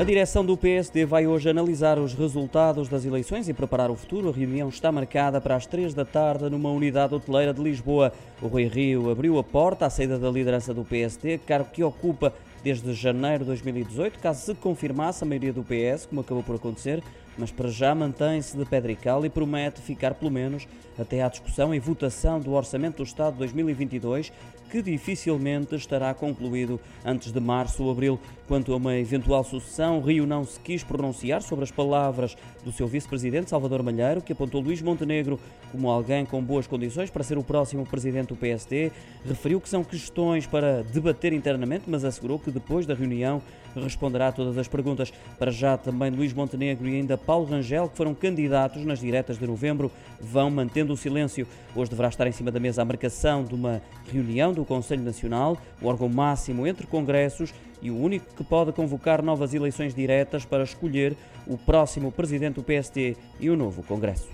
A direção do PSD vai hoje analisar os resultados das eleições e preparar o futuro. A reunião está marcada para as três da tarde numa unidade hoteleira de Lisboa. O Rui Rio abriu a porta à saída da liderança do PSD, cargo que ocupa desde janeiro de 2018, caso se confirmasse a maioria do PS, como acabou por acontecer, mas para já mantém-se de pedra e promete ficar pelo menos até à discussão e votação do Orçamento do Estado 2022, que dificilmente estará concluído antes de março ou abril. Quanto a uma eventual sucessão, Rio não se quis pronunciar sobre as palavras do seu vice-presidente Salvador Malheiro, que apontou Luís Montenegro como alguém com boas condições para ser o próximo presidente do PSD. Referiu que são questões para debater internamente, mas assegurou que depois da reunião responderá a todas as perguntas. Para já também Luís Montenegro e ainda Paulo Rangel, que foram candidatos nas diretas de novembro, vão mantendo o silêncio. Hoje deverá estar em cima da mesa a marcação de uma reunião do Conselho Nacional, o órgão máximo entre congressos e o único que pode convocar novas eleições diretas para escolher o próximo presidente do PST e o novo Congresso.